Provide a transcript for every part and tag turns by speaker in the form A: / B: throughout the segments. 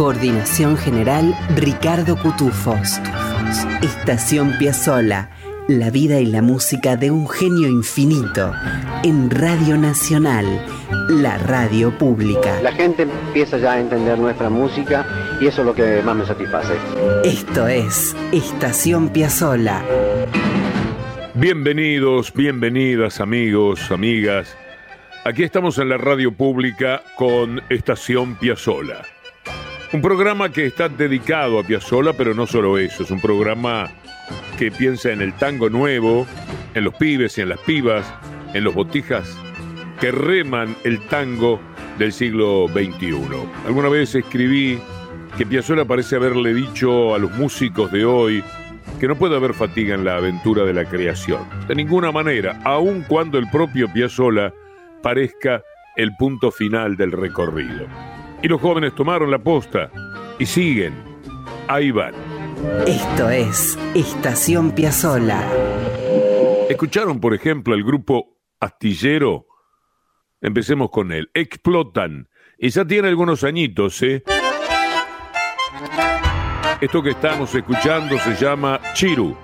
A: Coordinación general Ricardo Cutufos. Estación Piazzola. La vida y la música de un genio infinito. En Radio Nacional, la radio pública.
B: La gente empieza ya a entender nuestra música y eso es lo que más me satisface.
A: Esto es Estación Piazzola.
C: Bienvenidos, bienvenidas amigos, amigas. Aquí estamos en la radio pública con Estación Piazzola. Un programa que está dedicado a Piazzola, pero no solo eso, es un programa que piensa en el tango nuevo, en los pibes y en las pibas, en los botijas que reman el tango del siglo XXI. Alguna vez escribí que Piazzola parece haberle dicho a los músicos de hoy que no puede haber fatiga en la aventura de la creación. De ninguna manera, aun cuando el propio Piazzola parezca el punto final del recorrido. Y los jóvenes tomaron la posta y siguen. Ahí van.
A: Esto es Estación Piazzola.
C: ¿Escucharon, por ejemplo, el grupo Astillero? Empecemos con él. Explotan. Y ya tiene algunos añitos, ¿eh? Esto que estamos escuchando se llama Chiru.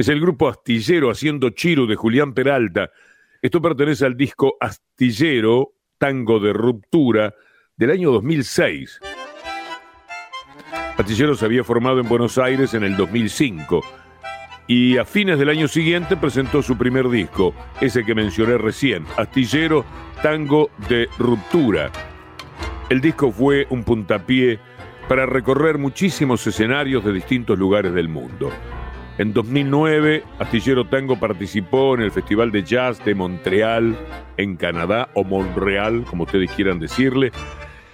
C: Es el grupo Astillero haciendo Chiro de Julián Peralta. Esto pertenece al disco Astillero, Tango de Ruptura, del año 2006. Astillero se había formado en Buenos Aires en el 2005 y a fines del año siguiente presentó su primer disco, ese que mencioné recién, Astillero, Tango de Ruptura. El disco fue un puntapié para recorrer muchísimos escenarios de distintos lugares del mundo. En 2009, Astillero Tango participó en el Festival de Jazz de Montreal, en Canadá, o Montreal, como ustedes quieran decirle,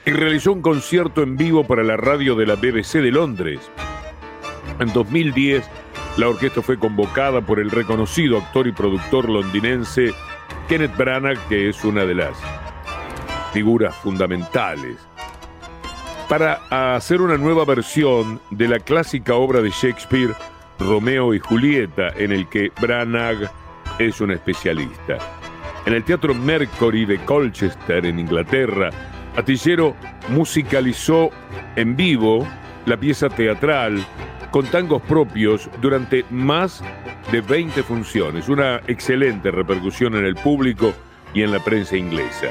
C: y realizó un concierto en vivo para la radio de la BBC de Londres. En 2010, la orquesta fue convocada por el reconocido actor y productor londinense Kenneth Branagh, que es una de las figuras fundamentales, para hacer una nueva versión de la clásica obra de Shakespeare, Romeo y Julieta, en el que Branagh es un especialista. En el Teatro Mercury de Colchester, en Inglaterra, Atillero musicalizó en vivo la pieza teatral con tangos propios durante más de 20 funciones, una excelente repercusión en el público y en la prensa inglesa.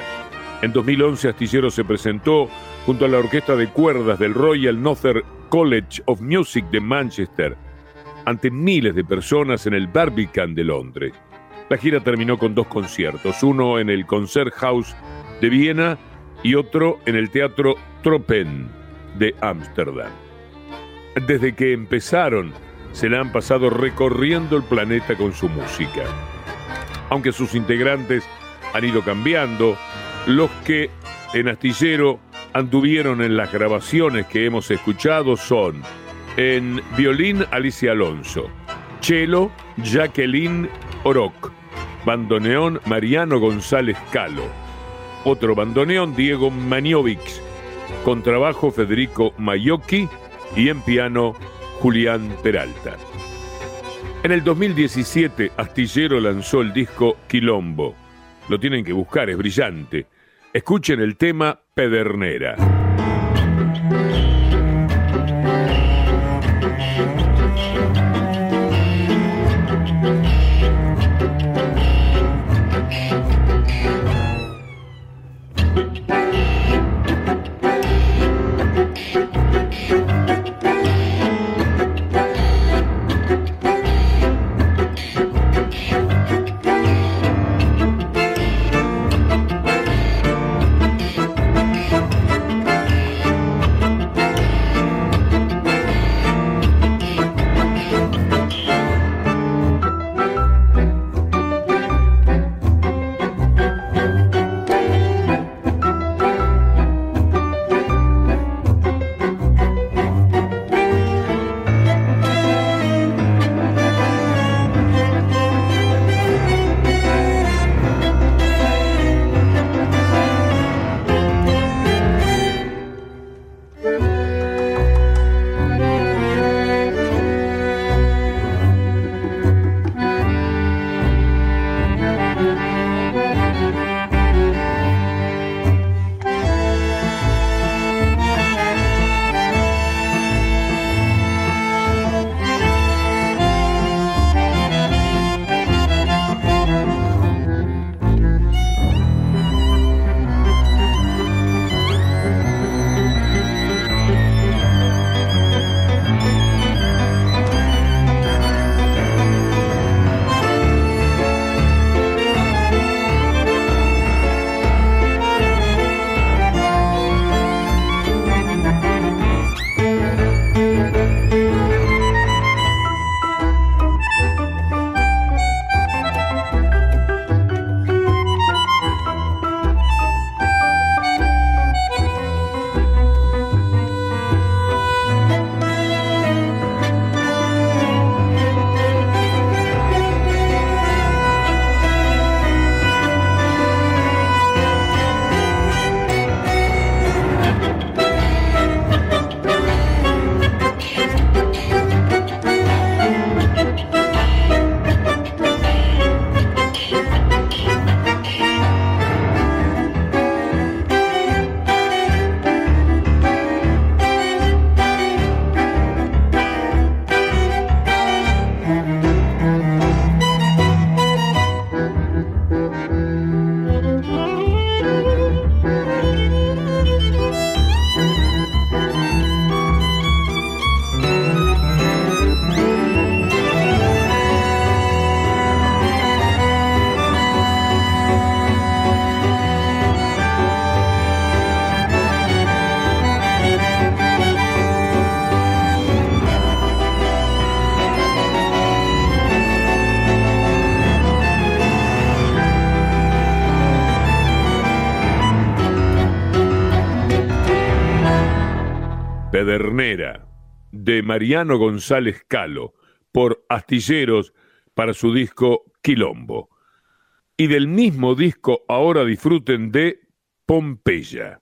C: En 2011 Astillero se presentó junto a la orquesta de cuerdas del Royal Northern College of Music de Manchester ante miles de personas en el Barbican de Londres. La gira terminó con dos conciertos, uno en el Concert House de Viena y otro en el Teatro Tropen de Ámsterdam. Desde que empezaron, se la han pasado recorriendo el planeta con su música. Aunque sus integrantes han ido cambiando, los que en Astillero anduvieron en las grabaciones que hemos escuchado son en violín Alicia Alonso, cello Jacqueline Oroc, bandoneón Mariano González Calo, otro bandoneón Diego Maniovic, contrabajo Federico Mayocchi y en piano Julián Peralta. En el 2017 Astillero lanzó el disco Quilombo. Lo tienen que buscar, es brillante. Escuchen el tema Pedernera. De Mariano González Calo, por Astilleros para su disco Quilombo. Y del mismo disco ahora disfruten de Pompeya.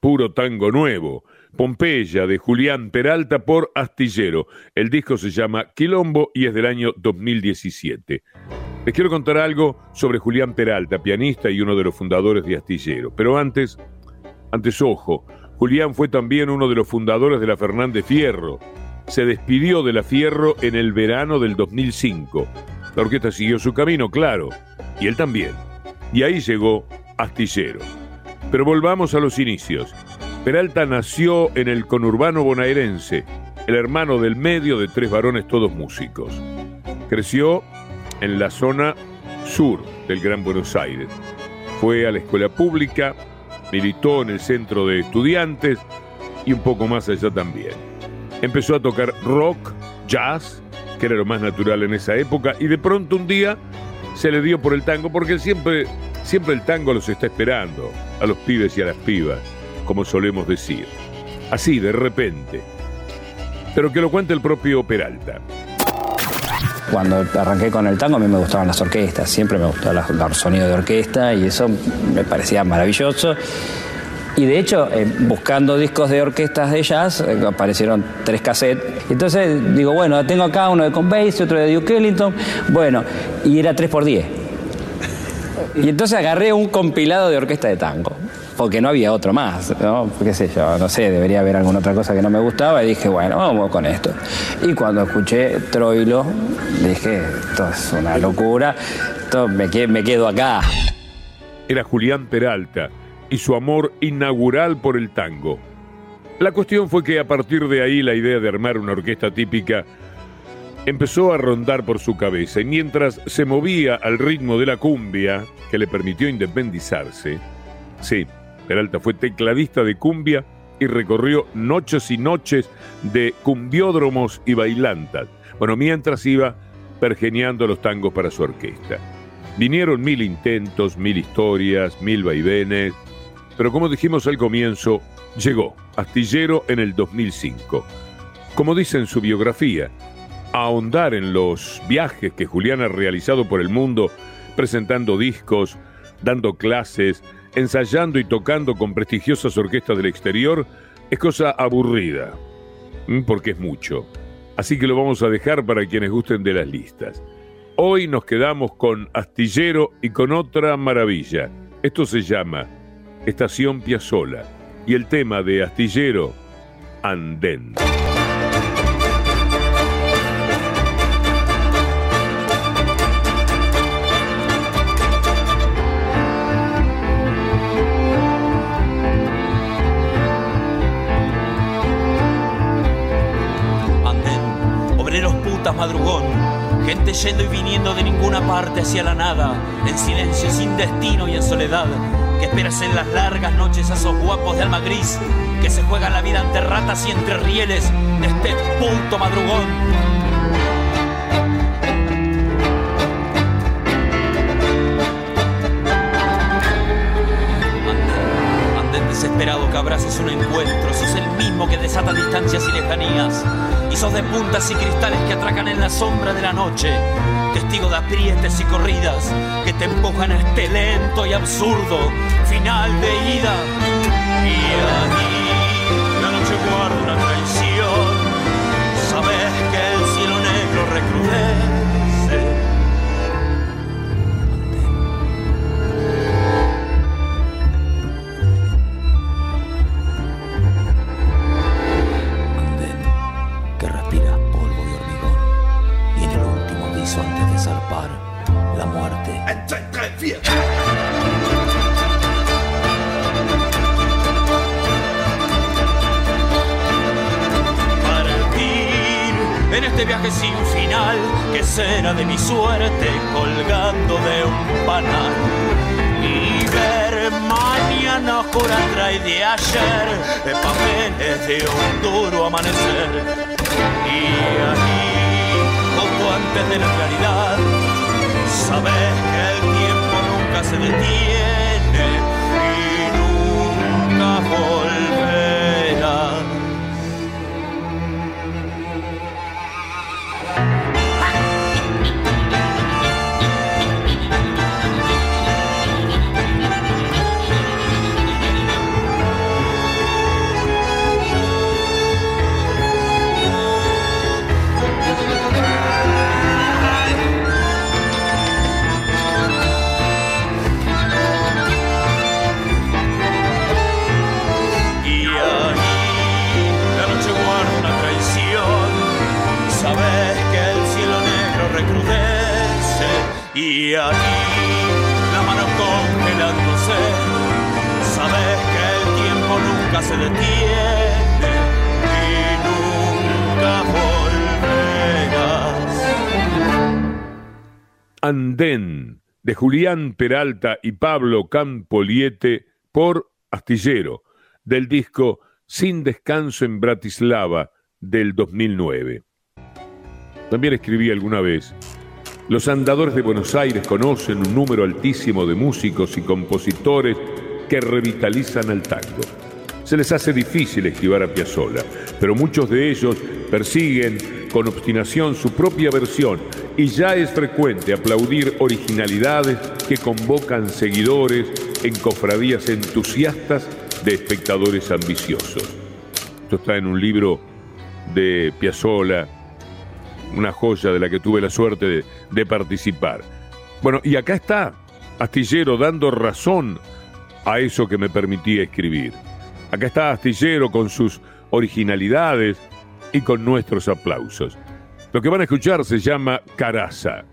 C: Puro tango nuevo. Pompeya de Julián Peralta por Astillero. El disco se llama Quilombo y es del año 2017. Les quiero contar algo sobre Julián Peralta, pianista y uno de los fundadores de Astillero. Pero antes, antes ojo, Julián fue también uno de los fundadores de la Fernández Fierro. Se despidió de la Fierro en el verano del 2005. La orquesta siguió su camino, claro, y él también. Y ahí llegó Astillero. Pero volvamos a los inicios. Peralta nació en el conurbano bonaerense, el hermano del medio de tres varones todos músicos. Creció en la zona sur del Gran Buenos Aires. Fue a la escuela pública, militó en el centro de estudiantes y un poco más allá también. Empezó a tocar rock, jazz, que era lo más natural en esa época, y de pronto un día se le dio por el tango, porque siempre, siempre el tango los está esperando a los pibes y a las pibas, como solemos decir. Así, de repente. Pero que lo cuente el propio Peralta.
D: Cuando arranqué con el tango a mí me gustaban las orquestas, siempre me gustaba el sonido de orquesta y eso me parecía maravilloso. Y de hecho, eh, buscando discos de orquestas de jazz, eh, aparecieron tres cassettes. Entonces digo, bueno, tengo acá uno de Conbase, otro de Duke Ellington. Bueno, y era 3 por 10 y entonces agarré un compilado de orquesta de tango, porque no había otro más, ¿no? ¿Qué sé yo? No sé, debería haber alguna otra cosa que no me gustaba y dije, bueno, vamos con esto. Y cuando escuché Troilo, dije, esto es una locura, esto me, me quedo acá.
C: Era Julián Peralta y su amor inaugural por el tango. La cuestión fue que a partir de ahí la idea de armar una orquesta típica empezó a rondar por su cabeza y mientras se movía al ritmo de la cumbia que le permitió independizarse, sí, Peralta fue tecladista de cumbia y recorrió noches y noches de cumbiódromos y bailantas. Bueno, mientras iba pergeniando los tangos para su orquesta. Vinieron mil intentos, mil historias, mil vaivenes, pero como dijimos al comienzo, llegó Astillero en el 2005. Como dice en su biografía, ahondar en los viajes que Julián ha realizado por el mundo, presentando discos, dando clases, ensayando y tocando con prestigiosas orquestas del exterior, es cosa aburrida, porque es mucho. Así que lo vamos a dejar para quienes gusten de las listas. Hoy nos quedamos con Astillero y con otra maravilla. Esto se llama Estación Piazzola y el tema de Astillero. Andén,
E: madrugón Gente yendo y viniendo de ninguna parte hacia la nada, en silencio, sin destino y en soledad. Que esperas en las largas noches a esos guapos de alma gris que se juegan la vida entre ratas y entre rieles de este punto madrugón. Desesperado que abrazas un encuentro, sos el mismo que desata distancias y lejanías, y sos de puntas y cristales que atracan en la sombra de la noche, testigo de aprietes y corridas que te empujan a este lento y absurdo final de ida. Y ahí la noche guarda una traición, sabes que el cielo negro recrudece este viaje sin final, que será de mi suerte colgando de un panal. Y ver mañana oscura trae de ayer, papeles de un duro amanecer. Y aquí, poco antes de la claridad, sabes que el nunca se detiene y nunca volverá.
C: De Julián Peralta y Pablo Campoliete por Astillero del disco Sin Descanso en Bratislava del 2009. También escribí alguna vez los andadores de Buenos Aires conocen un número altísimo de músicos y compositores que revitalizan al tango. Se les hace difícil esquivar a Piazzolla, pero muchos de ellos persiguen con obstinación su propia versión y ya es frecuente aplaudir originalidades que convocan seguidores en cofradías entusiastas de espectadores ambiciosos. Esto está en un libro de Piazzolla, una joya de la que tuve la suerte de, participar. Bueno, y acá está Astillero dando razón a eso que me permitía escribir. Acá está Astillero con sus originalidades y con nuestros aplausos. Lo que van a escuchar se llama Caraza.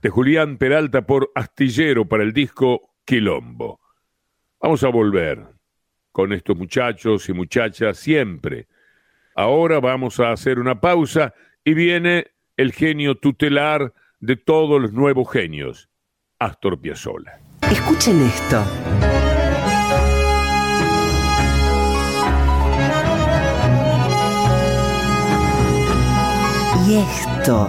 C: De Julián Peralta por Astillero para el disco Quilombo. Vamos a volver con estos muchachos y muchachas siempre. Ahora vamos a hacer una pausa y viene el genio tutelar de todos los nuevos genios, Astor Piazzolla.
A: Escuchen esto. Y esto.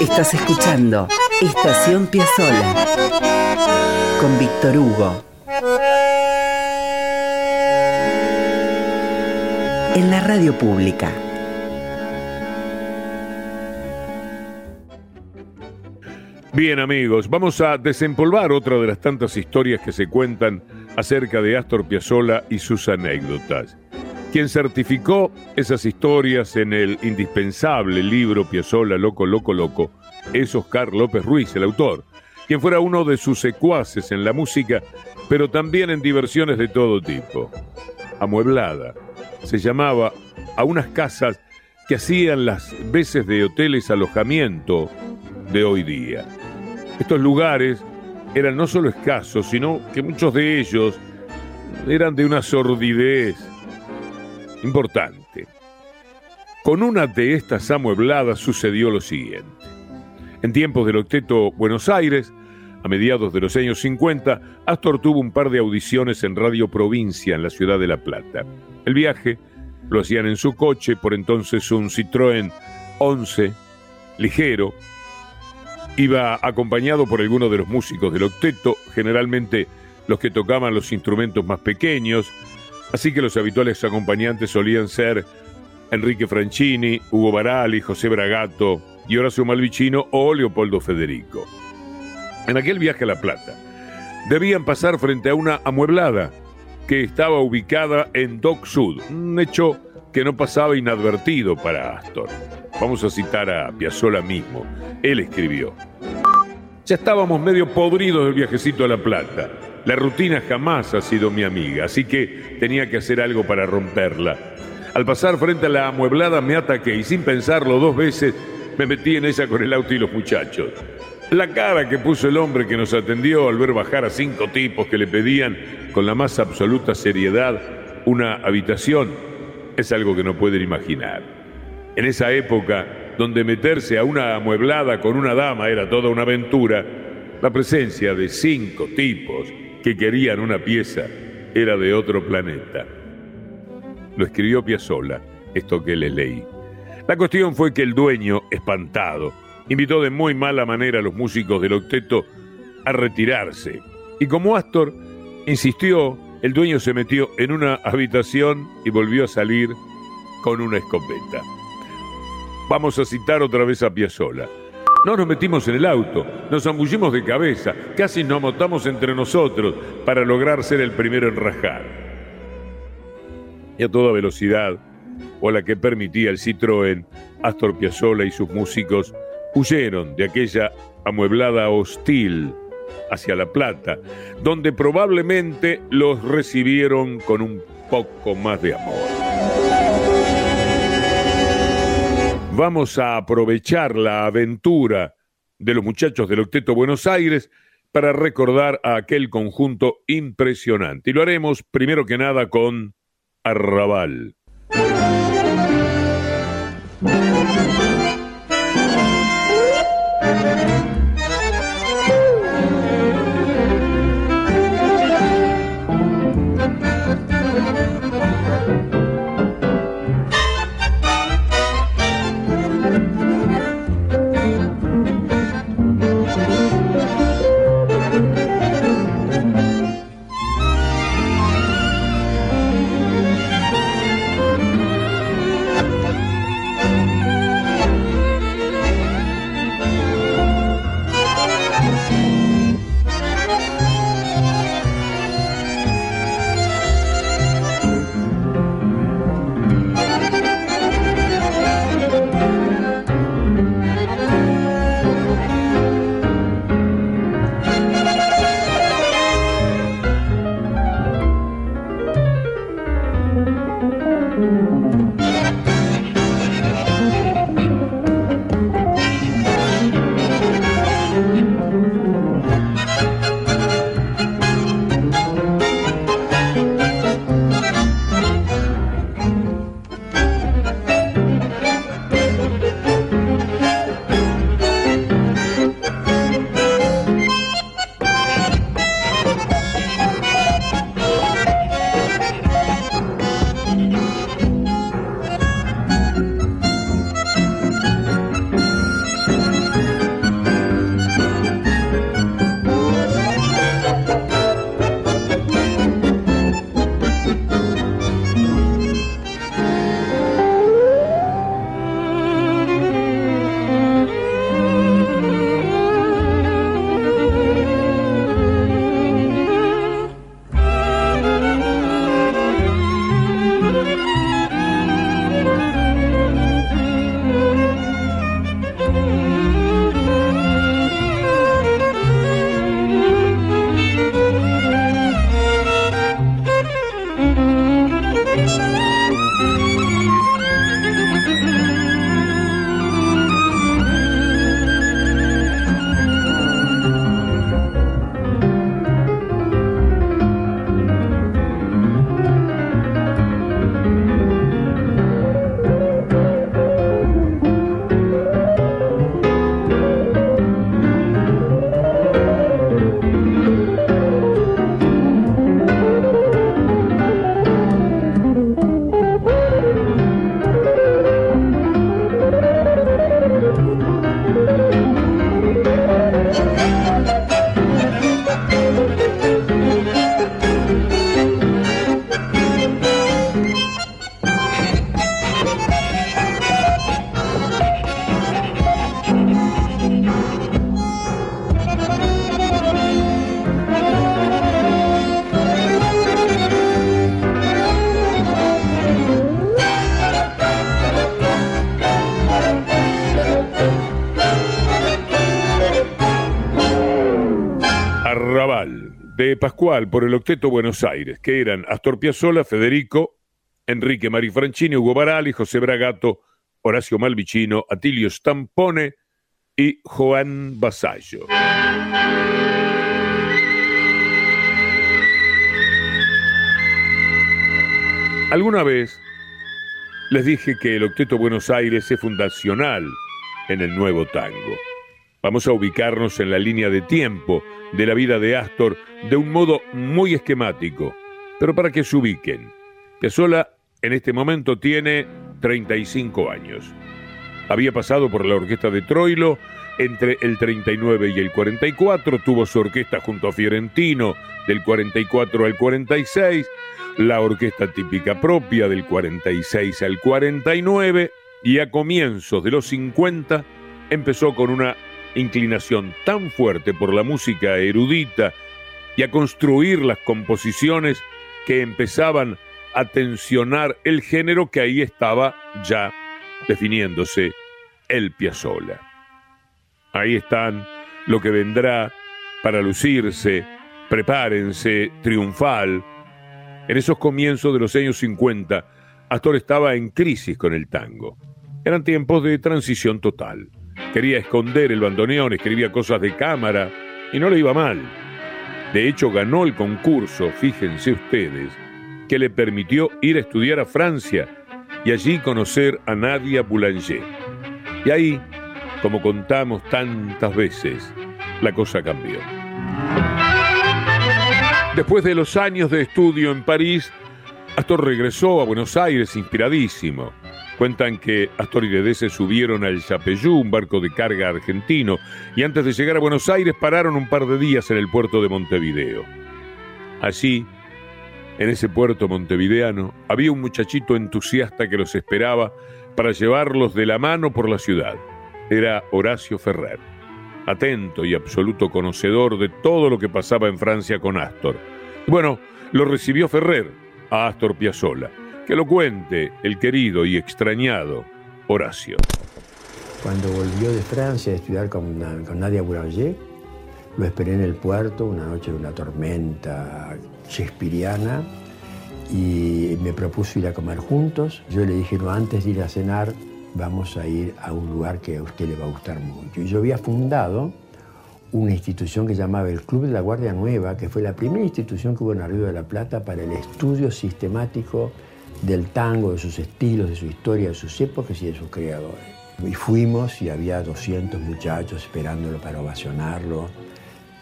A: Estás escuchando Estación Piazzola con Víctor Hugo. En la radio pública.
C: Bien amigos, vamos a desempolvar otra de las tantas historias que se cuentan acerca de Astor Piazzolla y sus anécdotas. Quien certificó esas historias en el indispensable libro Piazzolla Loco, Loco, Loco es Oscar López Ruiz, el autor, quien fuera uno de sus secuaces en la música, pero también en diversiones de todo tipo. Amueblada, se llamaba a unas casas que hacían las veces de hoteles alojamiento de hoy día. Estos lugares eran no solo escasos, sino que muchos de ellos eran de una sordidez importante. Con una de estas amuebladas sucedió lo siguiente. En tiempos del octeto Buenos Aires, a mediados de los años 50, Astor tuvo un par de audiciones en Radio Provincia en la ciudad de La Plata. El viaje lo hacían en su coche, por entonces un Citroën 11, ligero, Iba acompañado por algunos de los músicos del octeto, generalmente los que tocaban los instrumentos más pequeños, así que los habituales acompañantes solían ser Enrique Franchini, Hugo Barali, José Bragato y Horacio Malvicino o Leopoldo Federico. En aquel viaje a La Plata, debían pasar frente a una amueblada que estaba ubicada en Dock Sud, un hecho que no pasaba inadvertido para Astor. Vamos a citar a Piazzolla mismo. Él escribió: Ya estábamos medio podridos del viajecito a La Plata. La rutina jamás ha sido mi amiga, así que tenía que hacer algo para romperla. Al pasar frente a la amueblada me ataqué y sin pensarlo dos veces me metí en ella con el auto y los muchachos. La cara que puso el hombre que nos atendió al ver bajar a cinco tipos que le pedían con la más absoluta seriedad una habitación es algo que no pueden imaginar. En esa época, donde meterse a una amueblada con una dama era toda una aventura, la presencia de cinco tipos que querían una pieza era de otro planeta. Lo escribió Piazzolla, esto que le leí. La cuestión fue que el dueño, espantado, invitó de muy mala manera a los músicos del octeto a retirarse. Y como Astor insistió el dueño se metió en una habitación y volvió a salir con una escopeta. Vamos a citar otra vez a Piazzolla. No nos metimos en el auto, nos zambullimos de cabeza, casi nos montamos entre nosotros para lograr ser el primero en rajar. Y a toda velocidad, o la que permitía el Citroën, Astor Piazzolla y sus músicos huyeron de aquella amueblada hostil hacia La Plata, donde probablemente los recibieron con un poco más de amor. Vamos a aprovechar la aventura de los muchachos del Octeto Buenos Aires para recordar a aquel conjunto impresionante. Y lo haremos primero que nada con Arrabal. Por el Octeto Buenos Aires, que eran Astor Piazzolla, Federico, Enrique Marifrancini, Hugo Barali, José Bragato, Horacio Malvicino, Atilio Stampone y Juan Basallo. Alguna vez les dije que el Octeto Buenos Aires es fundacional en el nuevo tango. Vamos a ubicarnos en la línea de tiempo de la vida de Astor de un modo muy esquemático, pero para que se ubiquen. Piazzolla en este momento tiene 35 años. Había pasado por la orquesta de Troilo entre el 39 y el 44, tuvo su orquesta junto a Fiorentino del 44 al 46, la orquesta típica propia del 46 al 49 y a comienzos de los 50 empezó con una inclinación tan fuerte por la música erudita y a construir las composiciones que empezaban a tensionar el género que ahí estaba ya definiéndose el Piazzolla. Ahí están lo que vendrá para lucirse, prepárense, triunfal. En esos comienzos de los años 50, Astor estaba en crisis con el tango. Eran tiempos de transición total. Quería esconder el bandoneón, escribía cosas de cámara y no le iba mal. De hecho, ganó el concurso, fíjense ustedes, que le permitió ir a estudiar a Francia y allí conocer a Nadia Boulanger. Y ahí, como contamos tantas veces, la cosa cambió. Después de los años de estudio en París, Astor regresó a Buenos Aires inspiradísimo. Cuentan que Astor y se subieron al Chapeyú, un barco de carga argentino, y antes de llegar a Buenos Aires pararon un par de días en el puerto de Montevideo. Allí, en ese puerto montevideano, había un muchachito entusiasta que los esperaba para llevarlos de la mano por la ciudad. Era Horacio Ferrer, atento y absoluto conocedor de todo lo que pasaba en Francia con Astor. Bueno, lo recibió Ferrer a Astor Piazzolla que lo cuente el querido y extrañado Horacio.
F: Cuando volvió de Francia a estudiar con, Nadia Boulanger, lo esperé en el puerto una noche de una tormenta shakespeariana y me propuso ir a comer juntos. Yo le dije, no, antes de ir a cenar, vamos a ir a un lugar que a usted le va a gustar mucho. Y yo había fundado una institución que llamaba el Club de la Guardia Nueva, que fue la primera institución que hubo en Río de la Plata para el estudio sistemático del tango, de sus estilos, de su historia, de sus épocas y de sus creadores. Y fuimos y había 200 muchachos esperándolo para ovacionarlo.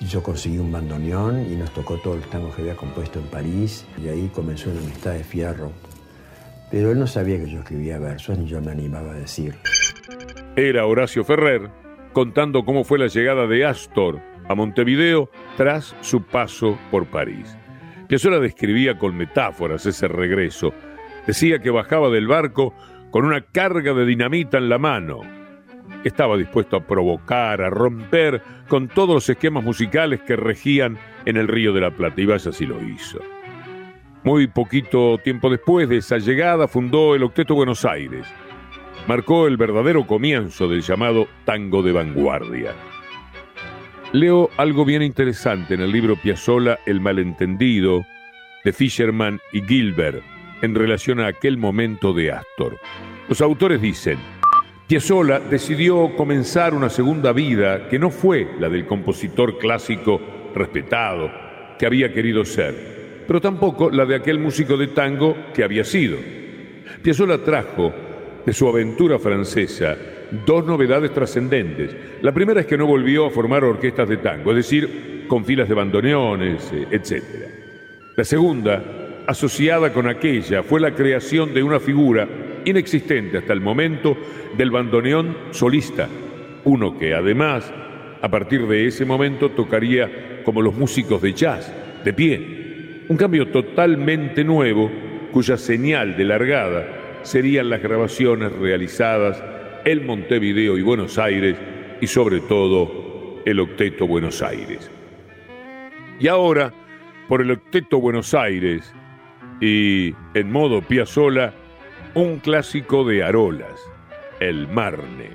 F: Yo conseguí un bandoneón y nos tocó todos los tangos que había compuesto en París y ahí comenzó una amistad de fierro. Pero él no sabía que yo escribía versos ni yo me animaba a decir.
C: Era Horacio Ferrer contando cómo fue la llegada de Astor a Montevideo tras su paso por París. Piazzolla describía con metáforas ese regreso Decía que bajaba del barco con una carga de dinamita en la mano. Estaba dispuesto a provocar, a romper con todos los esquemas musicales que regían en el Río de la Plata, y vaya si lo hizo. Muy poquito tiempo después de esa llegada fundó el Octeto Buenos Aires. Marcó el verdadero comienzo del llamado tango de vanguardia. Leo algo bien interesante en el libro Piazzolla El malentendido de Fisherman y Gilbert en relación a aquel momento de Astor. Los autores dicen, Piazzolla decidió comenzar una segunda vida que no fue la del compositor clásico respetado que había querido ser, pero tampoco la de aquel músico de tango que había sido. Piazzolla trajo de su aventura francesa dos novedades trascendentes. La primera es que no volvió a formar orquestas de tango, es decir, con filas de bandoneones, eh, etc. La segunda asociada con aquella fue la creación de una figura inexistente hasta el momento del bandoneón solista, uno que además, a partir de ese momento, tocaría como los músicos de jazz, de pie. Un cambio totalmente nuevo, cuya señal de largada serían las grabaciones realizadas en Montevideo y Buenos Aires y sobre todo el Octeto Buenos Aires. Y ahora, por el Octeto Buenos Aires, y en modo Piazzola, un clásico de Arolas, El Marne.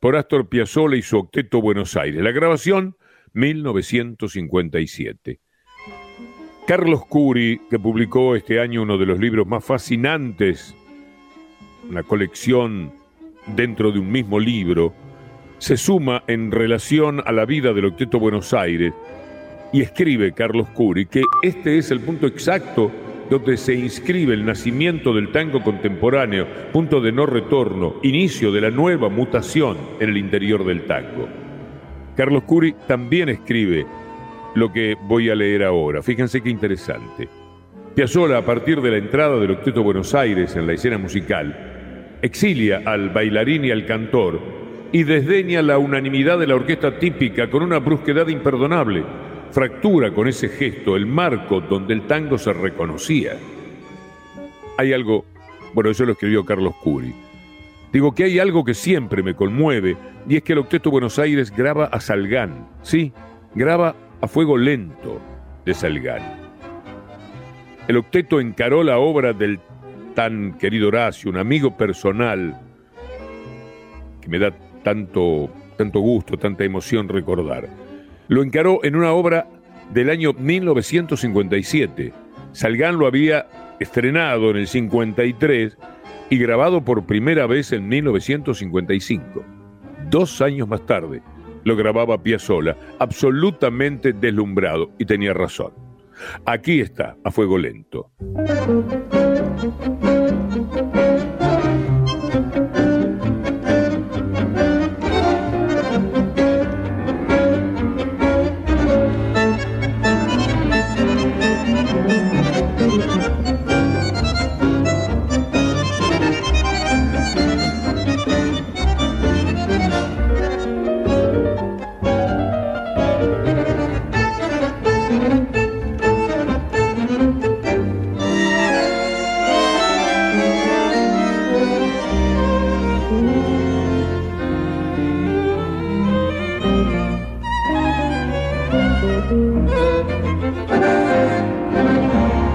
C: Por Astor Piazzolla y su octeto Buenos Aires. La grabación 1957. Carlos Curi, que publicó este año uno de los libros más fascinantes, una colección dentro de un mismo libro, se suma en relación a la vida del octeto Buenos Aires y escribe Carlos Curi que este es el punto exacto donde se inscribe el nacimiento del tango contemporáneo, punto de no retorno, inicio de la nueva mutación en el interior del tango. Carlos Curi también escribe lo que voy a leer ahora. Fíjense qué interesante. Piazzolla, a partir de la entrada del Octeto Buenos Aires en la escena musical, exilia al bailarín y al cantor y desdeña la unanimidad de la orquesta típica con una brusquedad imperdonable. Fractura con ese gesto el marco donde el tango se reconocía. Hay algo, bueno, eso lo escribió Carlos Curi. Digo que hay algo que siempre me conmueve y es que el Octeto Buenos Aires graba a Salgán, sí, graba a fuego lento de Salgán. El octeto encaró la obra del tan querido Horacio, un amigo personal que me da tanto, tanto gusto, tanta emoción recordar. Lo encaró en una obra del año 1957. Salgán lo había estrenado en el 53 y grabado por primera vez en 1955. Dos años más tarde, lo grababa Piazzolla, absolutamente deslumbrado, y tenía razón. Aquí está, a fuego lento. thank you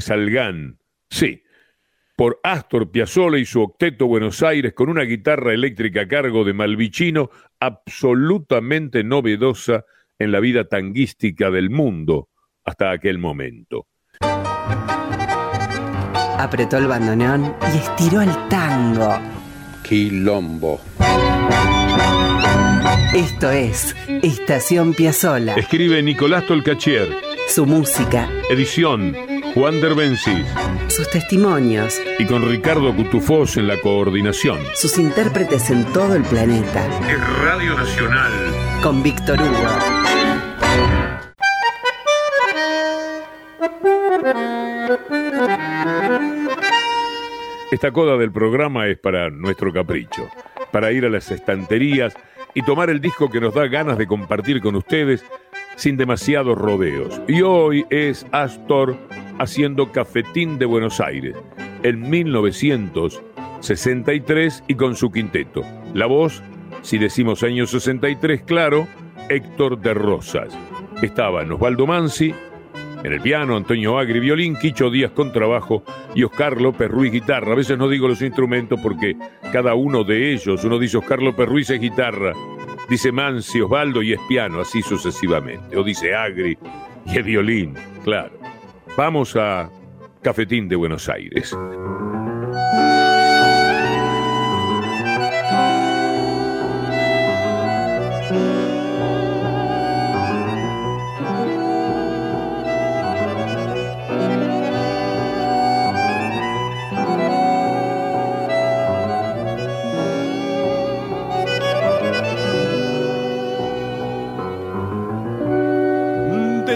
C: de Salgán. Sí, por Astor Piazzolla y su octeto Buenos Aires con una guitarra eléctrica a cargo de Malvicino absolutamente novedosa en la vida tanguística del mundo hasta aquel momento.
A: Apretó el bandoneón y estiró el tango.
G: Quilombo.
A: Esto es Estación Piazzola.
C: Escribe Nicolás Tolcachier.
A: Su música.
C: Edición Juan Derbencis.
A: Sus testimonios.
C: Y con Ricardo Cutufós en la coordinación.
A: Sus intérpretes en todo el planeta.
C: Es Radio Nacional.
A: Con Víctor Hugo.
C: Esta coda del programa es para nuestro capricho, para ir a las estanterías y tomar el disco que nos da ganas de compartir con ustedes sin demasiados rodeos. Y hoy es Astor haciendo Cafetín de Buenos Aires, en 1963 y con su quinteto. La voz, si decimos año 63, claro, Héctor de Rosas. Estaban Osvaldo Mansi, en el piano, Antonio Agri, violín, Quicho Díaz con trabajo y Oscar López Ruiz guitarra. A veces no digo los instrumentos porque cada uno de ellos, uno dice Oscar López Ruiz es guitarra, dice Mansi, Osvaldo y es piano, así sucesivamente. O dice Agri y es violín, claro. Vamos a Cafetín de Buenos Aires.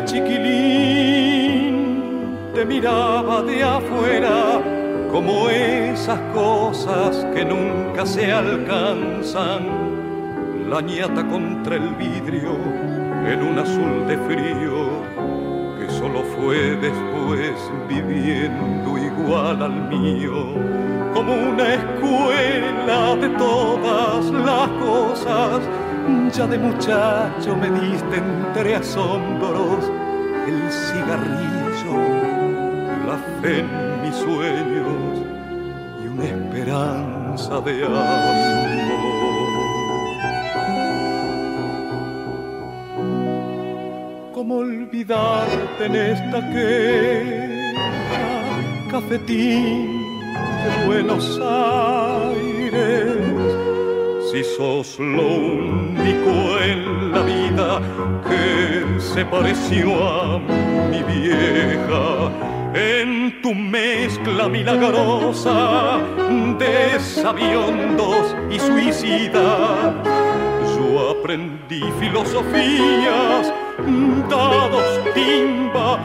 H: Chiquilín te miraba de afuera como esas cosas que nunca se alcanzan. La ñata contra el vidrio en un azul de frío que solo fue después viviendo igual al mío. Como una escuela de todas las cosas, ya de muchacho me diste entre asombros el cigarrillo, fe en mis sueños y una esperanza de amor. ¿Cómo olvidarte en esta queja, cafetín de Buenos Aires? Si sos lo único en la vida que se pareció a mi vieja, en tu mezcla milagrosa de sabiondos y suicidas, yo aprendí filosofías, dados timba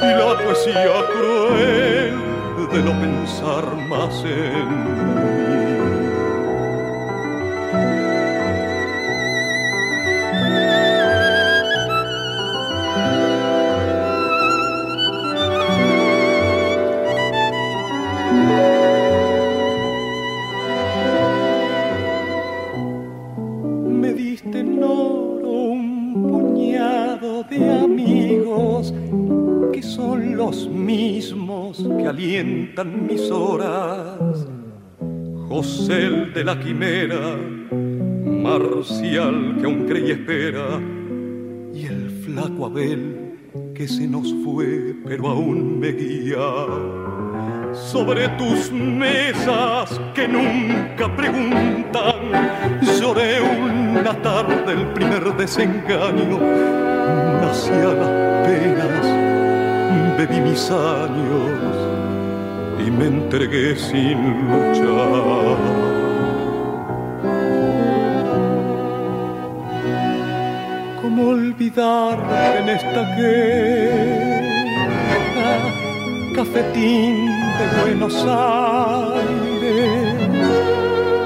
H: y la poesía cruel de no pensar más en de amigos que son los mismos que alientan mis horas. José el de la quimera, Marcial que aún cree y espera, y el flaco Abel que se nos fue pero aún me guía sobre tus mesas que nunca preguntan. Lloré una tarde el primer desengaño, nací a las penas, bebí mis años y me entregué sin luchar. ¿Cómo olvidarte en esta guerra? cafetín de Buenos Aires.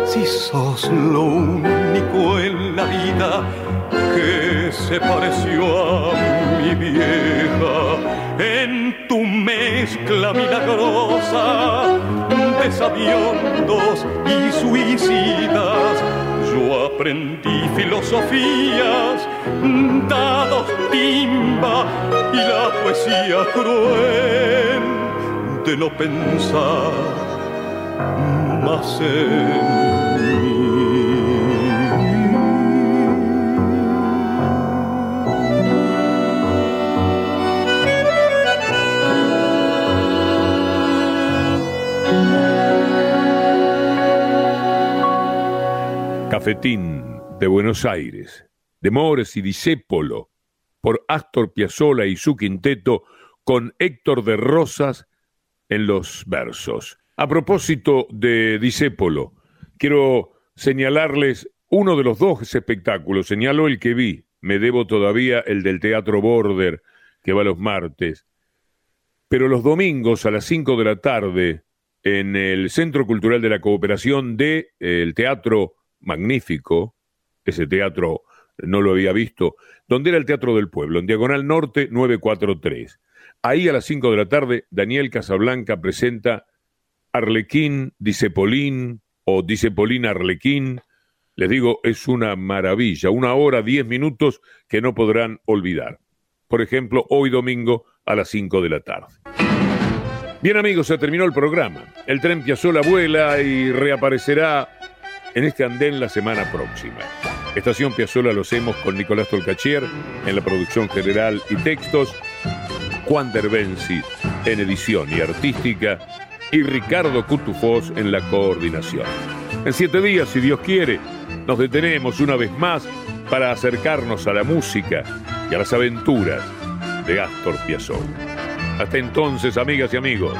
H: Si sos lo único en la vida que se pareció a mi vieja, en tu mezcla milagrosa de sabiondos y suicidas, yo aprendí filosofías, dados timba y la poesía cruel de no pensar más en
C: De Buenos Aires, de Mores y Disépolo, por Astor Piazzolla y su quinteto, con Héctor de Rosas en los versos. A propósito de Disépolo, quiero señalarles uno de los dos espectáculos. Señalo el que vi, me debo todavía el del Teatro Border, que va los martes. Pero los domingos a las 5 de la tarde, en el Centro Cultural de la Cooperación de el Teatro magnífico, ese teatro no lo había visto, donde era el Teatro del Pueblo, en Diagonal Norte 943. Ahí a las 5 de la tarde, Daniel Casablanca presenta Arlequín, Dicepolín o Dicepolín Arlequín. Les digo, es una maravilla, una hora, diez minutos que no podrán olvidar. Por ejemplo, hoy domingo a las 5 de la tarde. Bien amigos, se terminó el programa. El tren Piazzola vuela y reaparecerá en este andén la semana próxima. Estación Piazzola lo hacemos con Nicolás Tolcachier en la producción general y textos, Juan Derbensi en edición y artística y Ricardo Cutufós en la coordinación. En siete días, si Dios quiere, nos detenemos una vez más para acercarnos a la música y a las aventuras de Astor Piazzolla. Hasta entonces, amigas y amigos.